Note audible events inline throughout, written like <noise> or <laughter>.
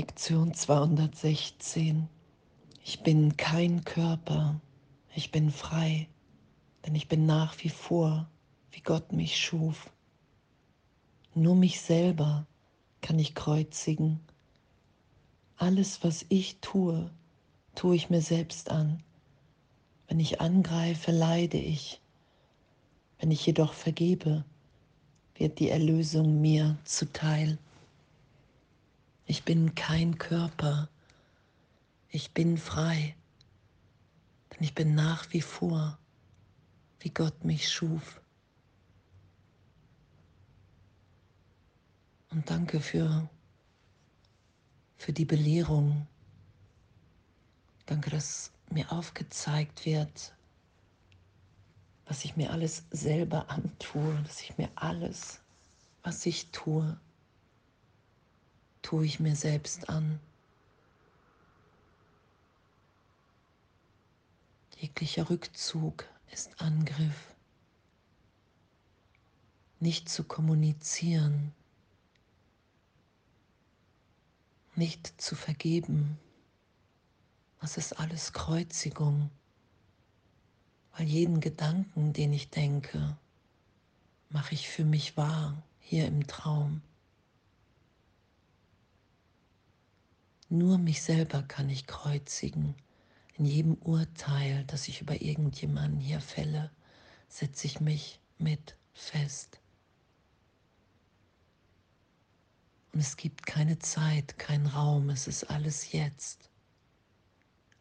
Lektion 216. Ich bin kein Körper, ich bin frei, denn ich bin nach wie vor, wie Gott mich schuf. Nur mich selber kann ich kreuzigen. Alles, was ich tue, tue ich mir selbst an. Wenn ich angreife, leide ich. Wenn ich jedoch vergebe, wird die Erlösung mir zuteil. Ich bin kein Körper, ich bin frei, denn ich bin nach wie vor, wie Gott mich schuf. Und danke für, für die Belehrung. Danke, dass mir aufgezeigt wird, was ich mir alles selber antue, dass ich mir alles, was ich tue, tue ich mir selbst an. Jeglicher Rückzug ist Angriff. Nicht zu kommunizieren, nicht zu vergeben, das ist alles Kreuzigung, weil jeden Gedanken, den ich denke, mache ich für mich wahr hier im Traum. Nur mich selber kann ich kreuzigen. In jedem Urteil, das ich über irgendjemanden hier fälle, setze ich mich mit fest. Und es gibt keine Zeit, kein Raum, es ist alles jetzt.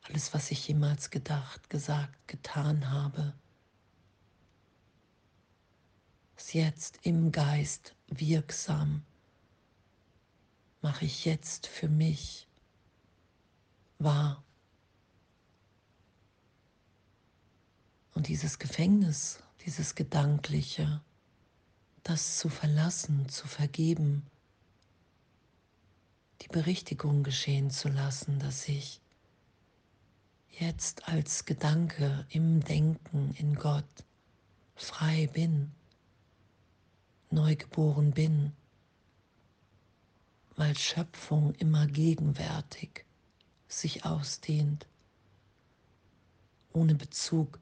Alles, was ich jemals gedacht, gesagt, getan habe, ist jetzt im Geist wirksam, mache ich jetzt für mich war. Und dieses Gefängnis, dieses Gedankliche, das zu verlassen, zu vergeben, die Berichtigung geschehen zu lassen, dass ich jetzt als Gedanke im Denken in Gott frei bin, neugeboren bin, weil Schöpfung immer gegenwärtig sich ausdehnt, ohne Bezug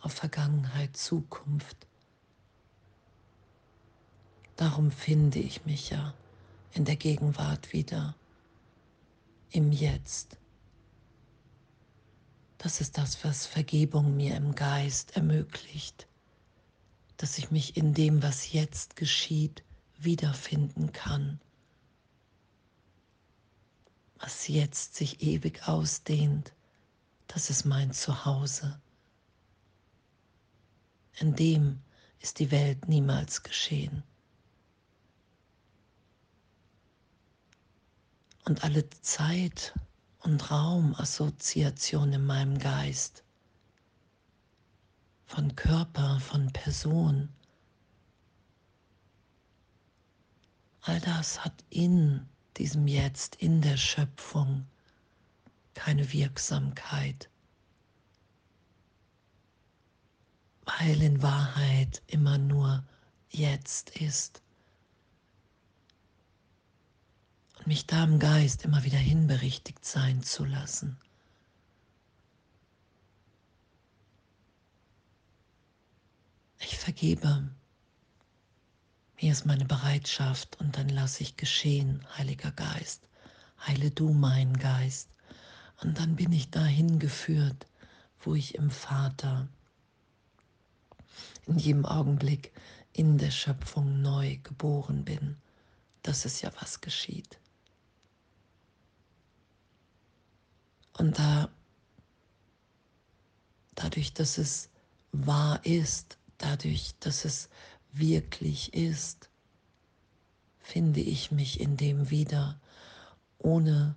auf Vergangenheit, Zukunft. Darum finde ich mich ja in der Gegenwart wieder, im Jetzt. Das ist das, was Vergebung mir im Geist ermöglicht, dass ich mich in dem, was jetzt geschieht, wiederfinden kann was jetzt sich ewig ausdehnt, das ist mein Zuhause. In dem ist die Welt niemals geschehen. Und alle Zeit und Raumassoziation in meinem Geist von Körper, von Person, all das hat in diesem Jetzt in der Schöpfung keine Wirksamkeit, weil in Wahrheit immer nur jetzt ist. Und mich da im Geist immer wieder hinberichtigt sein zu lassen. Ich vergebe hier ist meine Bereitschaft und dann lasse ich geschehen, Heiliger Geist. Heile du meinen Geist. Und dann bin ich dahin geführt, wo ich im Vater in jedem Augenblick in der Schöpfung neu geboren bin. Das ist ja, was geschieht. Und da, dadurch, dass es wahr ist, dadurch, dass es wirklich ist, finde ich mich in dem wieder, ohne,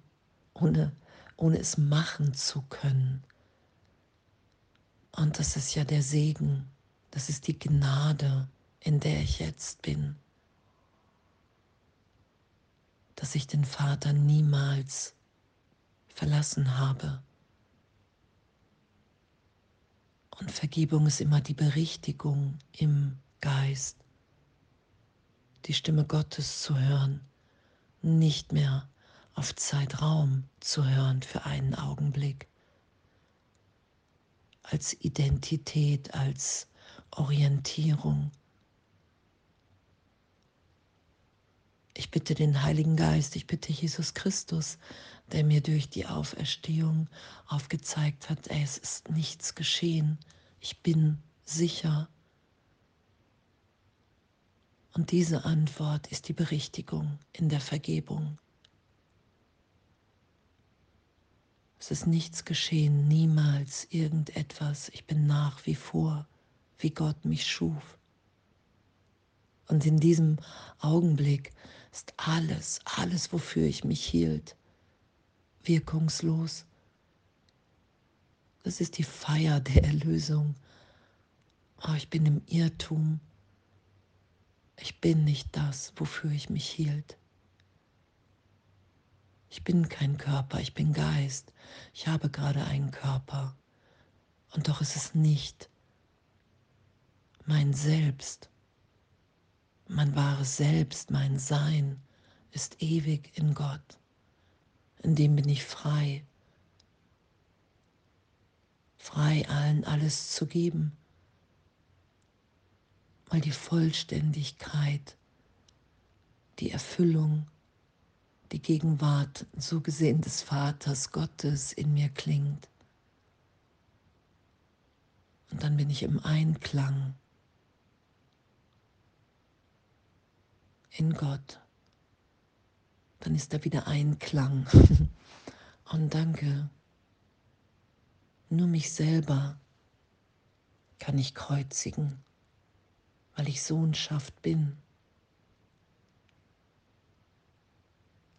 ohne, ohne es machen zu können. Und das ist ja der Segen, das ist die Gnade, in der ich jetzt bin, dass ich den Vater niemals verlassen habe. Und Vergebung ist immer die Berichtigung im Geist, die Stimme Gottes zu hören, nicht mehr auf Zeitraum zu hören für einen Augenblick. Als Identität, als Orientierung. Ich bitte den Heiligen Geist, ich bitte Jesus Christus, der mir durch die Auferstehung aufgezeigt hat, ey, es ist nichts geschehen, ich bin sicher. Und diese Antwort ist die Berichtigung in der Vergebung. Es ist nichts geschehen, niemals irgendetwas. Ich bin nach wie vor, wie Gott mich schuf. Und in diesem Augenblick ist alles, alles, wofür ich mich hielt, wirkungslos. Das ist die Feier der Erlösung. Oh, ich bin im Irrtum. Ich bin nicht das, wofür ich mich hielt. Ich bin kein Körper, ich bin Geist. Ich habe gerade einen Körper. Und doch ist es nicht mein Selbst. Mein wahres Selbst, mein Sein ist ewig in Gott. In dem bin ich frei. Frei allen alles zu geben. Weil die Vollständigkeit, die Erfüllung, die Gegenwart so gesehen des Vaters Gottes in mir klingt. Und dann bin ich im Einklang in Gott. Dann ist da wieder Einklang. <laughs> Und danke, nur mich selber kann ich kreuzigen, weil ich Sohnschaft bin.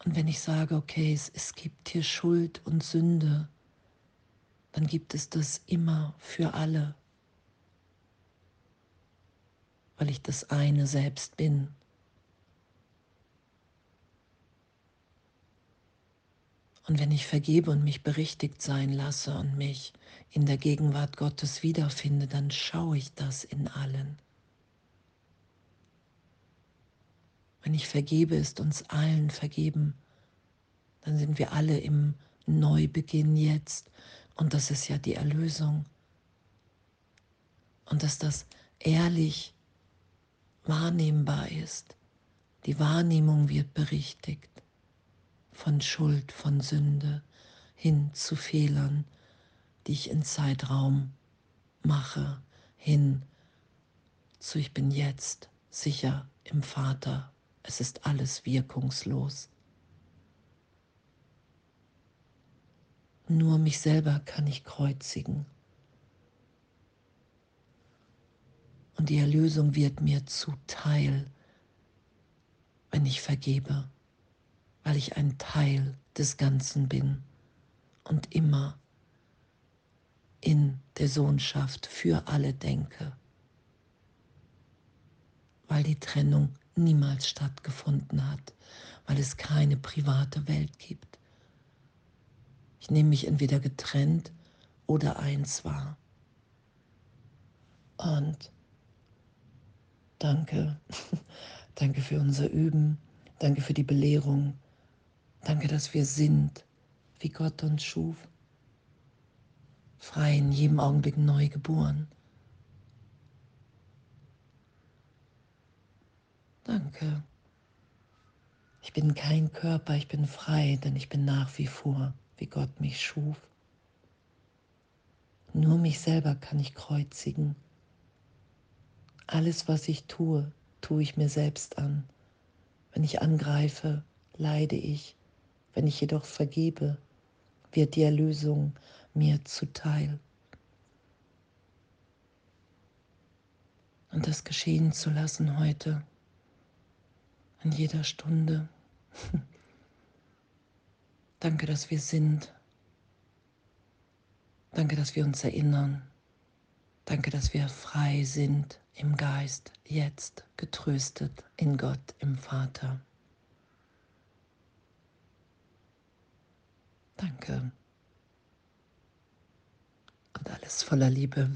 Und wenn ich sage, okay, es, es gibt hier Schuld und Sünde, dann gibt es das immer für alle, weil ich das eine selbst bin. Und wenn ich vergebe und mich berichtigt sein lasse und mich in der Gegenwart Gottes wiederfinde, dann schaue ich das in allen. Wenn ich vergebe, ist uns allen vergeben. Dann sind wir alle im Neubeginn jetzt. Und das ist ja die Erlösung. Und dass das ehrlich wahrnehmbar ist. Die Wahrnehmung wird berichtigt. Von Schuld, von Sünde hin zu Fehlern, die ich in Zeitraum mache, hin zu ich bin jetzt sicher im Vater es ist alles wirkungslos. Nur mich selber kann ich kreuzigen. Und die Erlösung wird mir zuteil, wenn ich vergebe, weil ich ein Teil des Ganzen bin und immer in der Sohnschaft für alle denke, weil die Trennung niemals stattgefunden hat, weil es keine private Welt gibt. Ich nehme mich entweder getrennt oder eins wahr. Und danke, <laughs> danke für unser Üben, danke für die Belehrung, danke, dass wir sind, wie Gott uns schuf, frei in jedem Augenblick neu geboren. Danke. Ich bin kein Körper, ich bin frei, denn ich bin nach wie vor, wie Gott mich schuf. Nur mich selber kann ich kreuzigen. Alles, was ich tue, tue ich mir selbst an. Wenn ich angreife, leide ich. Wenn ich jedoch vergebe, wird die Erlösung mir zuteil. Und das geschehen zu lassen heute in jeder Stunde. <laughs> Danke, dass wir sind. Danke, dass wir uns erinnern. Danke, dass wir frei sind im Geist, jetzt getröstet in Gott, im Vater. Danke. Und alles voller Liebe.